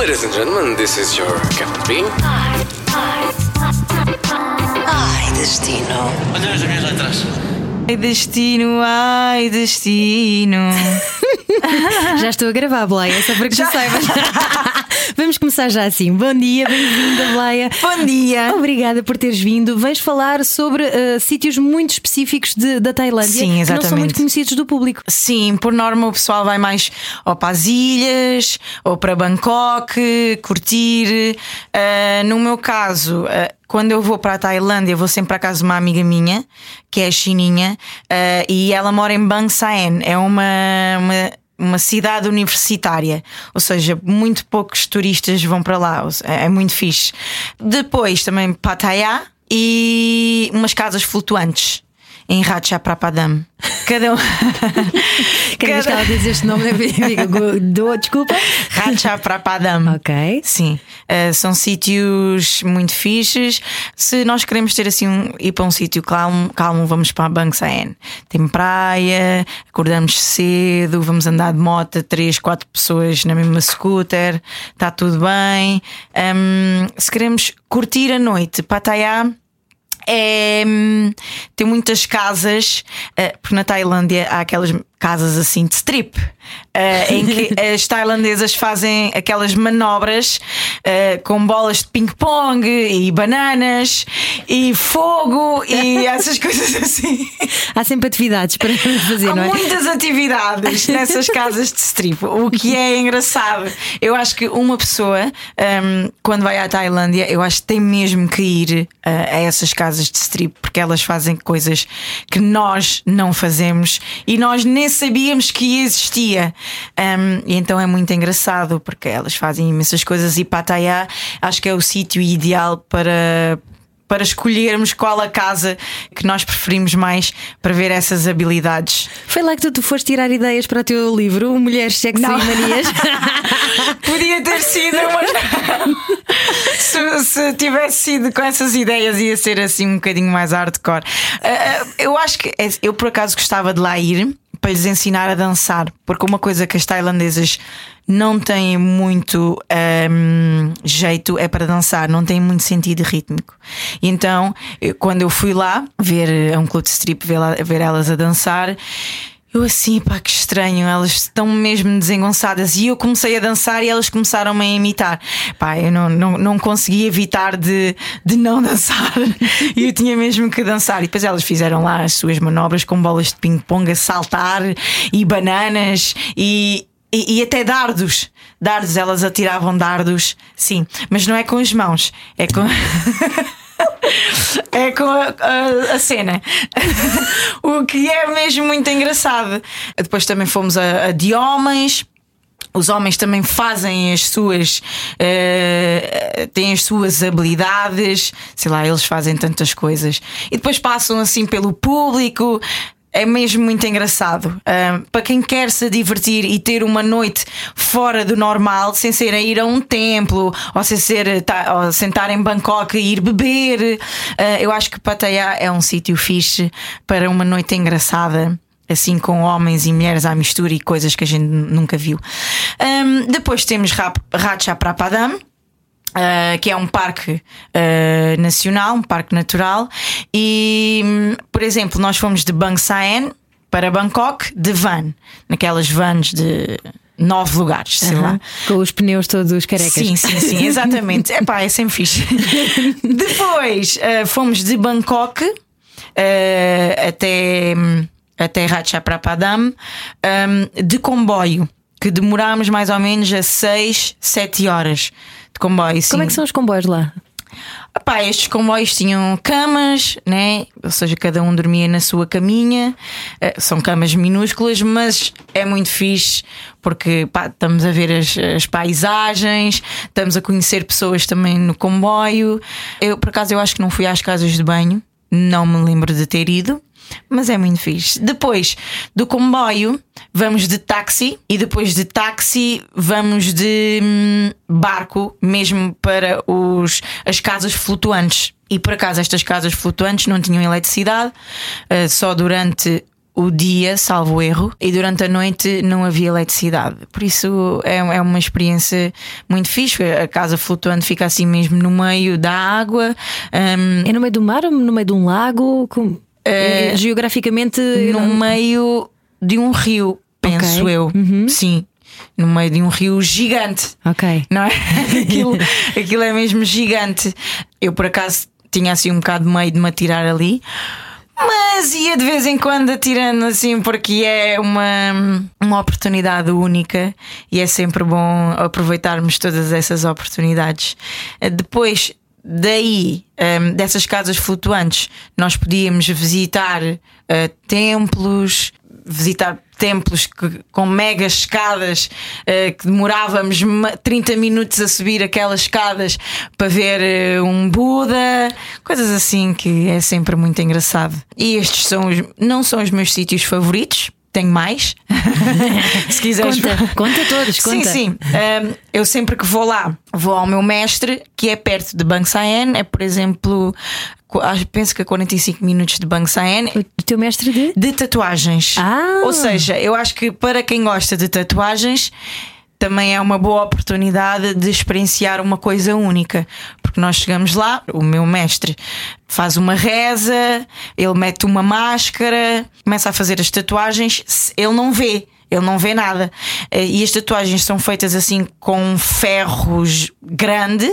Ladies and gentlemen, this is your Captain Bean. Ai, destino. Olha as minhas letras. Ai destino, ai destino. Já estou a gravar, Bleia, só para que já saibas. Vamos começar já assim. Bom dia, bem-vinda, Bleia. Bom dia. Obrigada por teres vindo. Vens falar sobre uh, sítios muito específicos de- da Tailândia Sim, que não são exatamente. muito conhecidos do público. Sim, por norma o pessoal vai mais ou para as ilhas ou para Bangkok, curtir. Ah, no meu caso, ah, quando eu vou para a Tailândia, vou sempre para casa de uma amiga minha, que é a Chininha, ah, e ela mora em Bang Saen. É uma, uma, uma cidade universitária, ou seja, muito poucos turistas vão para lá. É, é muito fixe. Depois também Pattaya e umas casas flutuantes. Em Ratchaprapadam. Cada um. Cada vez que ela diz este nome, eu digo, dou desculpa. Ratchaprapadam. Ok. Sim, eh, são sítios muito fixes. Se nós queremos ter assim um, ir para um sítio calmo, calmo, vamos para Bang Saen. Tem praia, acordamos cedo, vamos andar de moto, três, quatro pessoas na mesma scooter, está tudo bem. Ahm, se queremos curtir a noite, Pattaya é, hum, tem muitas casas, eh, porque na Tailândia há aquelas casas assim de strip, eh, em que as tailandesas fazem aquelas manobras eh, com bolas de ping-pong e bananas e fogo e essas coisas assim. Há sempre atividades para fazer, Há não é? muitas atividades nessas casas de strip, o que é engraçado. Eu acho que uma pessoa, hum, quando vai à Tailândia, eu acho que tem mesmo que ir uh, a essas casas de strip, porque elas fazem coisas que nós não fazemos e nós nem sabíamos que existia. Um, e então é muito engraçado, porque elas fazem imensas coisas e Pattaya acho que é o sítio ideal para para escolhermos qual a casa que nós preferimos mais para ver essas habilidades. Foi lá que tu, tu foste tirar ideias para o teu livro, Mulheres, Sexo Não. e Manias. Podia ter sido, mas se, se tivesse sido com essas ideias, ia ser assim um bocadinho mais hardcore. Ah, ah, eu acho que é- eu por acaso gostava de lá ir para lhes ensinar a dançar, porque uma coisa que as tailandesas não têm muito ahm, jeito é para dançar, não têm muito sentido rítmico. E então, quando eu fui lá ver a um clube de strip, ver, ver elas a dançar. Eu assim, pá, que estranho, elas estão mesmo desengonçadas e eu comecei a dançar e elas começaram-me a imitar. Pá, eu não, não, não consegui evitar de, de não dançar e eu tinha mesmo que dançar. E depois elas fizeram lá as suas manobras com bolas de ping-pong a saltar e bananas e, e, e até dardos. Dardos, elas atiravam dardos, sim, mas não é com as mãos, é com. É com a, a- a cena. o que é mesmo muito engraçado. Depois também fomos a, a de homens. Os homens também fazem as suas. eh, têm as suas habilidades. Sei lá, eles fazem tantas coisas. E depois passam assim pelo público. É mesmo muito engraçado. Para quem quer se divertir e ter uma noite fora do normal, sem ser a ir a um templo ou sem ser tá, ou sentar em Bangkok e ir beber, ah, eu acho que Pattaya é um sítio fixe para uma noite engraçada assim com homens e mulheres à mistura e coisas que a gente nunca viu. Ahm, depois temos Rap- Ratchaprapadam. Uh, que é um parque uh, nacional, um parque natural, e hum, por exemplo, nós fomos de Bang Saen para Bangkok de van, naquelas vans de nove lugares, sei lá. Com os pneus todos carecas. Sim, sim, sim, exatamente. Epá, é sempre fixe. Depois uh, fomos de Bangkok até, até Ratchaprapadam um, de comboio, que demorámos mais ou menos a 6, 7 horas comboio. Como é que sim. são os comboios lá? Epá, estes comboios tinham camas, né? Ou seja, cada um dormia na sua caminha. Eh, São camas minúsculas, mas é muito fixe porque pá, estamos a ver as, as paisagens, estamos a conhecer pessoas também no comboio. Eu, por acaso, eu acho que não fui às casas de banho, não me lembro de ter ido. Mas é muito fixe. Depois do comboio, vamos de táxi e depois de táxi, vamos de hum, barco, mesmo para os, as casas flutuantes. E por acaso, estas casas flutuantes não tinham eletricidade, eh, só durante o dia, salvo erro, e durante a noite não havia eletricidade. Por isso é, é uma experiência muito fixe. A casa flutuante fica assim mesmo no meio da água. Um, É no meio do mar ou no meio de um lago? Com- É, Geograficamente. no meio de um rio, penso Ok. eu. Sim. No meio de um rio gigante. Ok. Não é? aquilo, aquilo é mesmo gigante. Eu por acaso tinha assim um bocado de medo de me atirar ali. Mas ia de vez em quando atirando assim, porque é uma, uma oportunidade única e é sempre bom aproveitarmos todas essas oportunidades. Depois daí, ehm, dessas casas flutuantes, nós podíamos visitar eh, templos, visitar templos que- com mega escadas eh, que demorávamos ma- 30 minutos a subir aquelas escadas para ver eh, um Buda, coisas assim que é sempre muito engraçado. E estes são os, não são os meus sítios favoritos. Tenho mais. Se quiseres. Conta, conta todos, conta. Sim, sim. Um, eu sempre que vou lá, vou ao meu mestre, que é perto de Saen, é por exemplo, penso que a 45 minutos de Saen. O teu mestre de. De tatuagens. Ah. Ou seja, eu acho que para quem gosta de tatuagens também é uma boa oportunidade de experienciar uma coisa única. Porque nós chegamos lá, o meu mestre faz uma reza, ele mete uma máscara, começa a fazer as tatuagens, ele não vê. Ele não vê nada. Eh, E as tatuagens são feitas assim com ferros grande,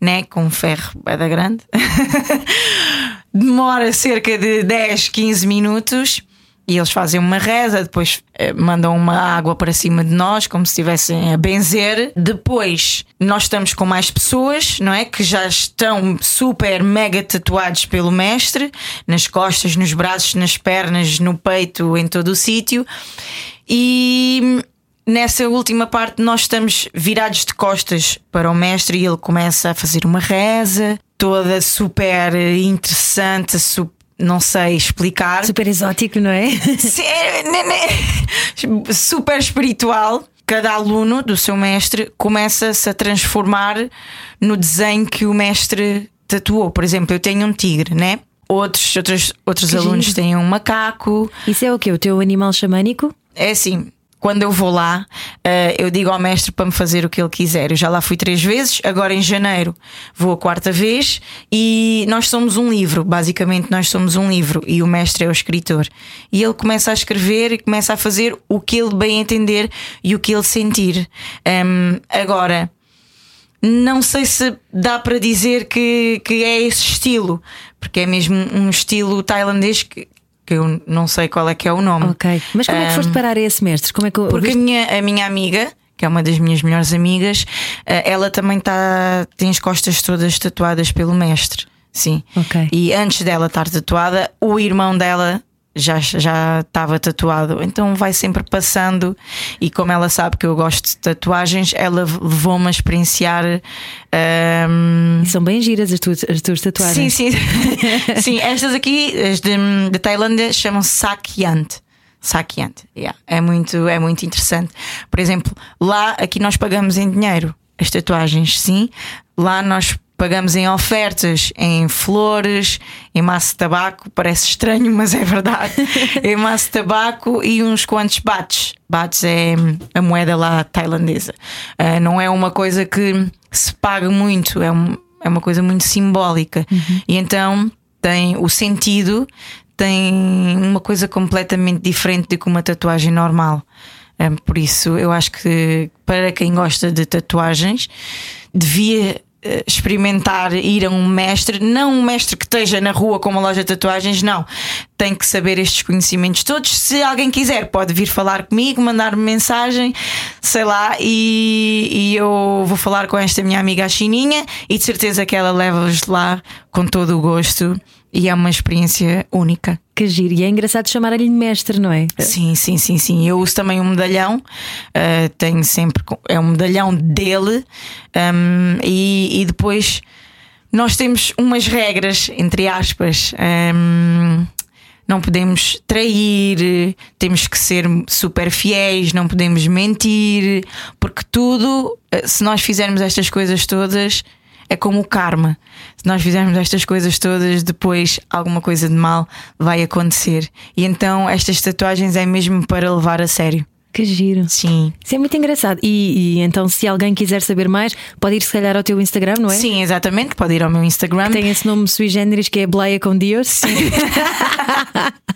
né? Com ferro é da grande. Demora cerca de 10, 15 minutos. E eles fazem uma reza, depois eh, mandam uma água para cima de nós, como se estivessem a benzer. Depois nós estamos com mais pessoas, não é? Que já estão super mega tatuados pelo mestre, nas costas, nos braços, nas pernas, no peito, em todo o sítio. E nessa última parte nós estamos virados de costas para o mestre e ele começa a fazer uma reza, toda super interessante, su- não sei explicar. Super exótico, não é? É, né, né, super espiritual. Cada aluno do seu mestre começa-se a transformar no desenho que o mestre tatuou. Por exemplo, eu tenho um tigre, né? Outros, outros, outros Que alunos giro. têm um macaco. Isso é o quê? O teu animal xamânico? É assim, quando eu vou lá, eh, eu digo ao mestre para me fazer o que ele quiser. Eu já lá fui três vezes, agora em janeiro vou a quarta vez e nós somos um livro. Basicamente, nós somos um livro e o mestre é o escritor. E ele começa a escrever e começa a fazer o que ele bem entender e o que ele sentir. Ahm, agora. Não sei se dá para dizer que, que é esse estilo, porque é mesmo um estilo tailandês que, que eu não sei qual é que é o nome. Ok. Mas como é que foste parar a esse mestre? Como é que Porque a ouviste? minha, a minha amiga, que é uma das minhas melhores amigas, eh, ela também tá, tem as costas todas tatuadas pelo mestre. Sim. Ok. E antes dela estar tatuada, o irmão dela já já estava tatuado. Então vai sempre passando. E como ela sabe que eu gosto de tatuagens, ela levou-me a experienciar. ehm, São bem giras as tuas, as tuas Sim, tatuagens. sim. sim, estas aqui, as de, de Tailândia, chamam-se Sakyant. Sakyant, yeah. é, muito, é muito interessante. Por exemplo, lá, aqui nós pagamos em dinheiro as tatuagens, sim. Lá nós pagamos em ofertas, em flores, em maço de tabaco. Parece estranho, mas é verdade. em maço de tabaco e uns quantos bates. Bates é a moeda lá tailandesa. Ah, não é uma coisa que se paga muito, é um, é uma coisa muito simbólica. E então tem o sentido, tem uma coisa completamente diferente do que uma tatuagem normal. É, por isso, eu acho que para quem gosta de tatuagens, devia experimentar ir a um mestre, não um mestre que esteja na rua com uma loja de tatuagens, não. Tem que saber estes conhecimentos todos. Se alguém quiser, pode vir falar comigo, mandar-me mensagem, sei lá, e, e eu vou falar com esta minha amiga a Chininha e de certeza que ela leva-vos lá com todo o gosto e é uma experiência única. Que giro. E é engraçado chamar-lhe mestre, não é? Sim, sim, sim, sim. Eu uso também um medalhão, uh, tenho sempre. É um medalhão dele, um, e, e depois nós temos umas regras, entre aspas. um, não podemos trair, temos que ser super fiéis, não podemos mentir, porque tudo, uh, se nós fizermos estas coisas todas, é como o karma. Se nós fizermos estas coisas todas, depois alguma coisa de mal vai acontecer. E então estas tatuagens é mesmo para levar a sério. Que giro. Sim. Isso é muito engraçado. E, e então, se alguém quiser saber mais, pode ir se calhar ao teu Instagram, não é? Sim, exatamente. Pode ir ao meu Instagram. Tem esse nome sui generis que é Bleia com Deus. Sim.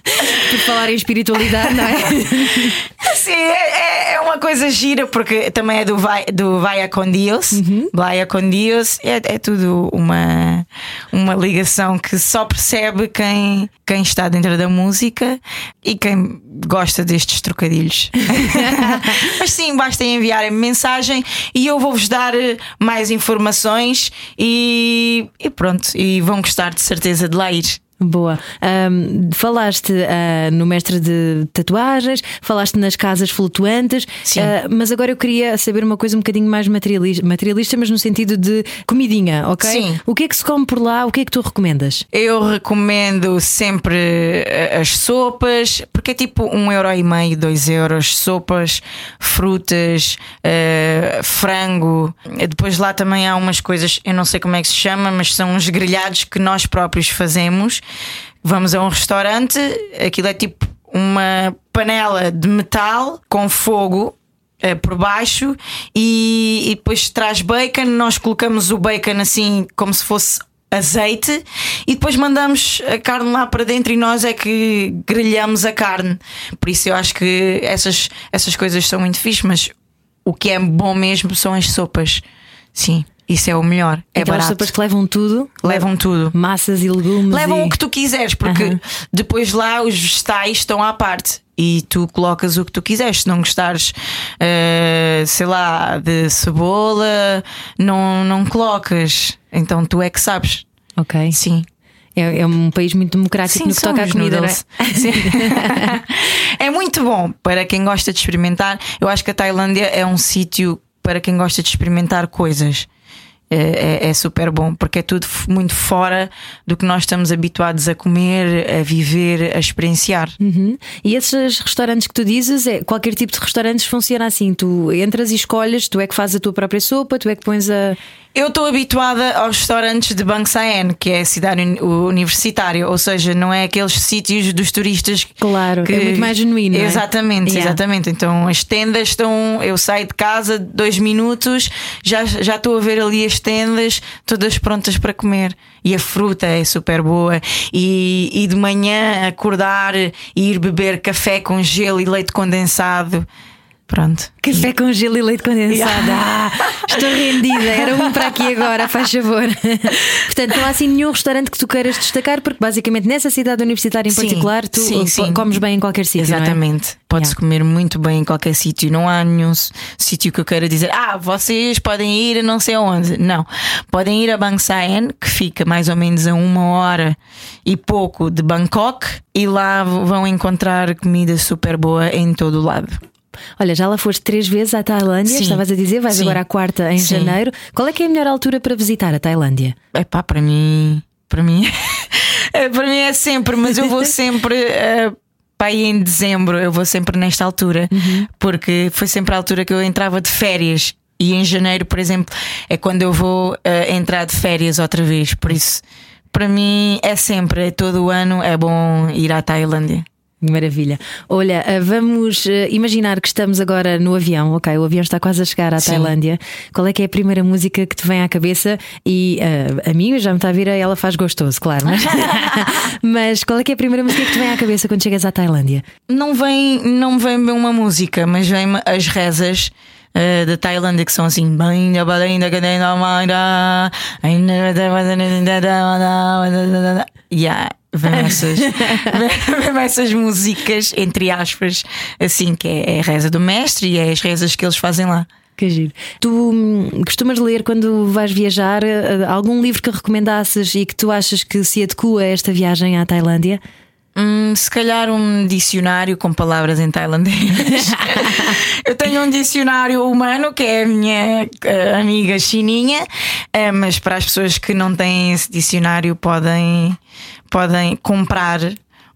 Por falar em espiritualidade, não é? Sim, é, é uma coisa gira porque também é do Vai, do Vaia com Deus. Uhum. Vaia com Deus é, é tudo uma, uma ligação que só percebe quem, quem está dentro da música e quem gosta destes trocadilhos. Mas sim, basta enviarem mensagem e eu vou-vos dar eh, mais informações e, e pronto. E vão gostar de certeza de lá ir. Boa. Ahm, falaste ah, no mestre de tatuagens, falaste nas casas flutuantes, Sim. ah, mas agora eu queria saber uma coisa um bocadinho mais materialista, materialista, mas no sentido de comidinha, ok? Sim. O que é que se come por lá? O que é que tu recomendas? Eu recomendo sempre eh, as sopas, porque é tipo um euro e meio, dois euros, sopas, frutas, eh, frango. Depois lá também há umas coisas, eu não sei como é que se chama, mas são uns grelhados que nós próprios fazemos. Vamos a um restaurante, aquilo é tipo uma panela de metal com fogo eh, por baixo e, e depois traz bacon. Nós colocamos o bacon assim como se fosse azeite e depois mandamos a carne lá para dentro e nós é que grelhamos a carne. Por isso eu acho que essas, essas coisas são muito fixe, mas o que é bom mesmo são as sopas. Sim, isso é o melhor. É Aquelas barato. sopas que levam tudo, Levam tudo. massas e legumes. Levam e... o que tu quiseres, porque depois lá os vegetais estão à parte. E tu colocas o que tu quiseres. Se não gostares, eh, sei lá, de cebola, não, não colocas. Então tu é que sabes. Ok. Sim. É, é um país muito democrático no que toca à comida, é? Sim. é muito bom para quem gosta de experimentar. Eu acho que a Tailândia é um sítio para quem gosta de experimentar coisas. É, é- é super bom porque é tudo muito fora do que nós estamos habituados a comer, a viver, a experienciar. Uhum. E esses restaurantes que tu dizes, é, qualquer tipo de restaurantes funciona assim: tu entras e escolhes, tu é que fazes a tua própria sopa, tu é que pões a. Eu estou habituada aos restaurantes de Bang Saen, que é a cidade uni- universitária, ou seja, não é aqueles sítios dos turistas. Claro, é muito mais genuíno, não é? Exatamente, Yeah. exatamente. Então as tendas estão. Eu saio de casa dois minutos, já já estou a ver ali as tendas todas prontas para comer. E a fruta é super boa. E, e de manhã acordar e ir beber café com gelo e leite condensado. Pronto. Café com gelo e leite condensado. Ah, estou rendida. Era um para aqui agora, faz favor. Portanto, não há assim nenhum restaurante que tu queiras destacar, porque basicamente nessa cidade universitária em Sim, particular, tu sim, sim. comes bem em qualquer sítio. é? Exatamente. Pode-se Yeah. comer muito bem em qualquer sítio. Não há nenhum sítio que eu queira dizer, ah, vocês podem ir a não sei aonde. Não. Podem ir a Bang Saen, que fica mais ou menos a uma hora e pouco de Bangkok, e lá vão encontrar comida super boa em todo o lado. Olha, já lá foste três vezes à Tailândia, Sim. estavas a dizer, vais Sim. agora à quarta em Sim. janeiro. Qual é que é a melhor altura para visitar a Tailândia? É pá, para mim. Para mim. é, para mim é sempre, mas eu vou sempre. eh, Pá, aí em dezembro eu vou sempre nesta altura, porque foi sempre a altura que eu entrava de férias. E em janeiro, por exemplo, é quando eu vou eh, entrar de férias outra vez. Por isso, para mim é sempre, é todo o ano, é bom ir à Tailândia. Maravilha. Olha, ah, vamos ah, imaginar que estamos agora no avião, ok? O avião está quase a chegar à Sim. Tailândia. Qual é que é a primeira música que te vem à cabeça? E ah, a mim já me está a vir, a ela faz gostoso, claro. Mas, mas qual é que é a primeira música que te vem à cabeça quando chegas à Tailândia? Não vem, não vem uma música, mas vem as rezas eh, da Tailândia que são assim. Yeah, vem essas, vem, essas músicas, entre aspas, assim, que é, é a reza do mestre e é as rezas que eles fazem lá. Que giro. Tu hum, costumas ler quando vais viajar ah, algum livro que recomendasses e que tu achas que se adequa a esta viagem à Tailândia? Hum, se calhar um dicionário com palavras em tailandês. Eu tenho um dicionário humano que é a minha eh, amiga chininha, eh, mas para as pessoas que não têm esse dicionário podem, podem comprar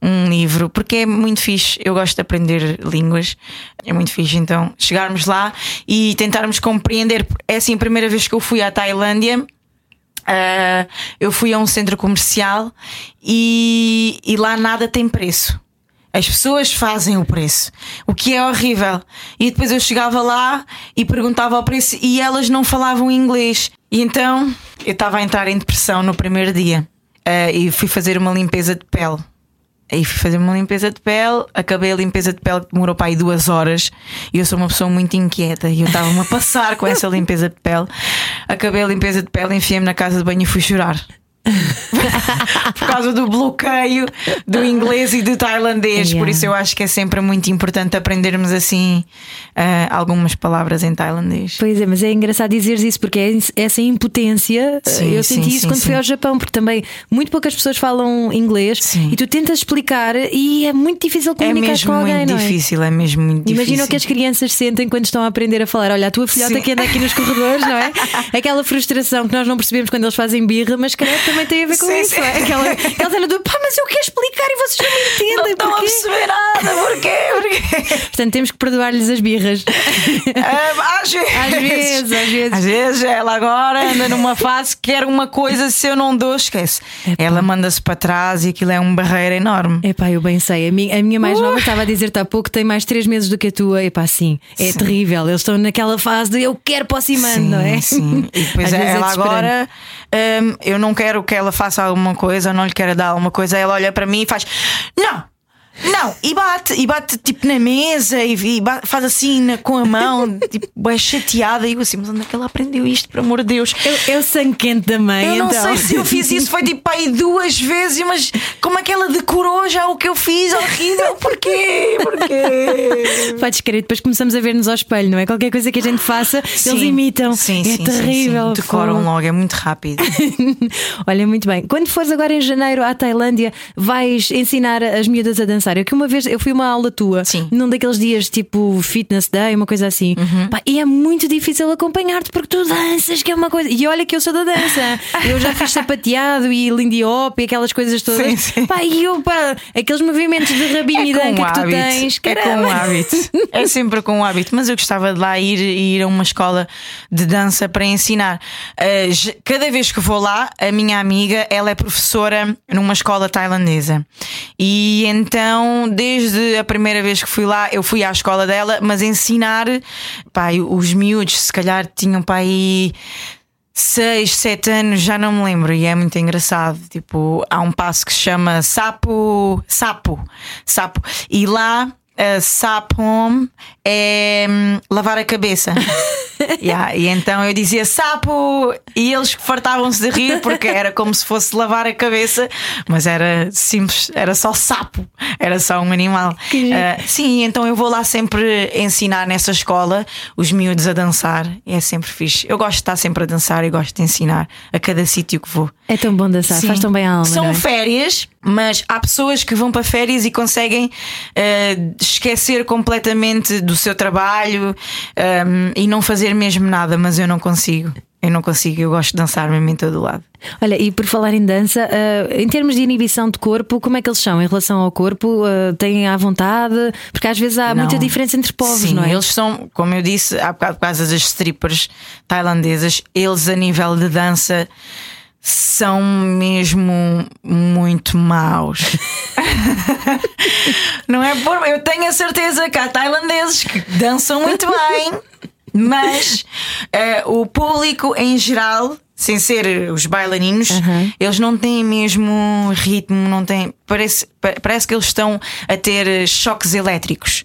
um livro, porque é muito fixe. Eu gosto de aprender línguas, é muito fixe. Então, chegarmos lá e tentarmos compreender. É assim, a primeira vez que eu fui à Tailândia. ah, eu fui a um centro comercial e, e lá nada tem preço. As pessoas fazem o preço, o que é horrível. E depois eu chegava lá e perguntava o preço e elas não falavam inglês. E então eu estava a entrar em depressão no primeiro dia ah, e fui fazer uma limpeza de pele. Aí fui fazer uma limpeza de pele, acabei a limpeza de pele que demorou para aí duas horas e eu sou uma pessoa muito inquieta e eu estava-me a passar com essa limpeza de pele. Acabei a limpeza de pele, enfiei-me na casa de banho e fui chorar. Por causa do bloqueio do inglês e do tailandês. Yeah. Por isso eu acho que é sempre muito importante aprendermos assim ah, algumas palavras em tailandês. Pois é, mas é engraçado dizeres isso porque é essa impotência. Sim, eu sim, senti isso sim, quando sim. fui ao Japão, porque também muito poucas pessoas falam inglês e tu tentas explicar e é muito difícil É comunicar mesmo com alguém, muito não é? difícil, é mesmo muito difícil. Imagina o que as crianças sentem quando estão a aprender a falar. Olha, a tua filhota que anda aqui nos corredores, não é? Aquela frustração que nós não percebemos quando eles fazem birra, mas calhar também tem a ver com Sim, isso, sim. não é? Aquela, aquela cena do pá, mas eu quero explicar e vocês não me Não entendem. estão a porquê?" perceber nada, porquê? porquê? Portanto, temos que perdoar-lhes as birras. Ah, às vezes. Às vezes, às vezes. Às vezes ela agora anda numa fase que quer uma coisa, se eu não dou, esquece. Ela manda-se para trás e aquilo é uma barreira enorme. Epá, eu bem sei. A minha, a minha mais nova estava a dizer-te há pouco tem mais 3 meses do que a tua. Epá, sim, é terrível. Eles estão naquela fase de eu quero para o Sim, não é? sim. E depois vezes é ela desesperante. agora, hum, eu não quero que ela faça alguma coisa, não lhe quero dar alguma coisa. Ela olha para mim e faz: Não! Não, e bate, e bate tipo na mesa e, e bate- faz assim na- com a mão, tipo, é chateada. E eu assim, mas onde é que ela aprendeu isto, por amor de Deus? É o sangue quente da mãe. Eu não então. sei se eu fiz isso, foi tipo aí duas vezes, mas como é que ela decorou já o que eu fiz? Horrível, porquê? Porquê? Podes crer, depois começamos a ver-nos ao espelho, não é? Qualquer coisa que a gente faça, eles Sim. imitam. Sim, é sim, terrível. sim. Decoram logo, é muito rápido. Olha, muito bem. Quando fores agora em janeiro à Tailândia, vais ensinar as miúdas a dançar. Eu que uma vez eu fui uma aula tua, Sim. num daqueles dias tipo fitness day, uma coisa assim. Uhum. Pá, e é muito difícil acompanhar-te porque tu danças, que é uma coisa. E olha que eu sou da dança. Eu já fiz sapateado e lindy hop e aquelas coisas todas. Sim, sim. Pá, e eu, pá, aqueles movimentos de rabinho e É com danca que tu tens. É com caramba. o hábito. É sempre com o hábito. Mas eu gostava de lá ir, ir a uma escola de dança para ensinar. Uh, j- cada vez que vou lá, a minha amiga, ela é professora numa escola tailandesa. E então, desde a primeira vez que fui lá, eu fui à escola dela, mas ensinar, pá, os miúdos, se calhar tinham para aí. seis, sete anos, já não me lembro, e é muito engraçado. Tipo, há um passo que se chama sapo, sapo, sapo, e lá. A sapom é hum, lavar a cabeça. Yeah, E então eu dizia sapo e eles fartavam-se de rir porque era como se fosse lavar a cabeça, mas era simples, era só sapo, era só um animal. Ah, sim, então eu vou lá sempre ensinar nessa escola os miúdos a dançar, e é sempre fixe. Eu gosto de estar sempre a dançar e gosto de ensinar a cada sítio que vou. É tão bom dançar, Sim. faz tão bem a alma. São é? férias, mas há pessoas que vão para férias e conseguem eh, esquecer completamente do seu trabalho ehm, e não fazer mesmo nada, mas eu não consigo. Eu não consigo, eu gosto de dançar mesmo em todo lado. Olha, e por falar em dança, ah, em termos de inibição de corpo, como é que eles são em relação ao corpo? Ah, têm à vontade? Porque às vezes há Não. muita diferença entre povos, Sim, não é? eles são, como eu disse, há bocado por causa das strippers tailandesas, eles a nível de dança são mesmo muito maus. Não é por. Eu tenho a certeza que há tailandeses que dançam muito bem, mas eh, o público em geral. Sem ser os bailarinos, eles não têm mesmo ritmo, não têm. Parece, pa- parece que eles estão a ter choques elétricos.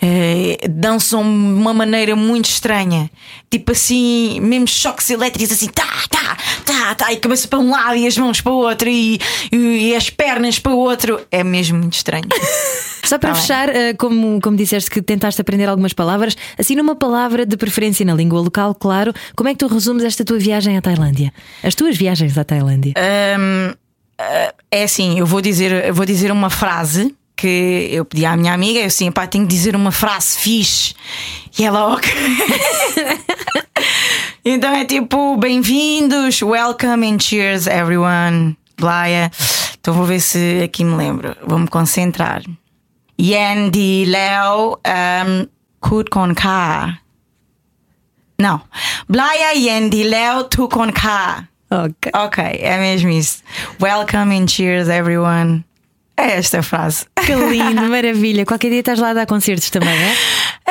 Eh, dançam de uma maneira muito estranha. Tipo assim, mesmo choques elétricos, assim, tá, tá, tá, tá, e cabeça para um lado e as mãos para o outro e, e, e as pernas para o outro. É mesmo muito estranho. Só para Tá fechar, ah, como, como disseste que tentaste aprender algumas palavras, assim numa palavra de preferência na língua local, claro, como é que tu resumes esta tua viagem à Tailândia? As tuas viagens à Tailândia? Hum, ah, é assim, eu vou dizer, eu vou dizer uma frase que eu pedi à minha amiga, eu assim, pá, tenho que dizer uma frase fixe. E ela, ok. então é tipo, bem-vindos, welcome and cheers everyone. Blaia. Então vou ver se aqui me lembro. Vou-me concentrar. Yen di Leo um, Kut Kon Ka. Não. Blaia Yen di Leo Tu Kon Ka. Ok. Ok, é mesmo isso. Welcome and cheers, everyone. É esta a frase. Que lindo, maravilha. Qualquer dia estás lá a dar concertos também, é?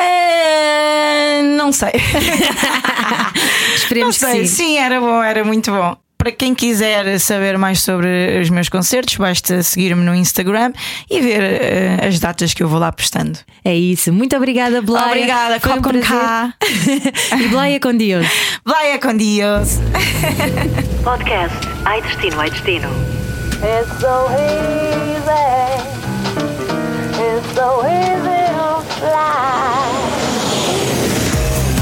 É, não sei. Esperemos não sei. que sim. Sim, era bom, era muito bom. Para quem quiser saber mais sobre os meus concertos, basta seguir-me no Instagram e ver eh, as datas que eu vou lá postando. É isso. Muito obrigada, Blaia. Obrigada, Foi um com cá. e Blaia com Deus. Vai com Deus. Podcast Ai Destino, Ai Destino. It's so easy. It's so easy to fly.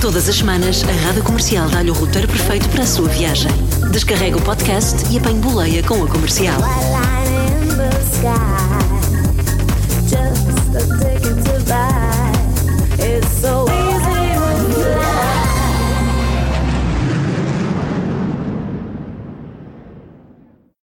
Todas as semanas, a Rádio Comercial dá-lhe o roteiro perfeito para a sua viagem. Descarrega o podcast e apanhe boleia com a comercial.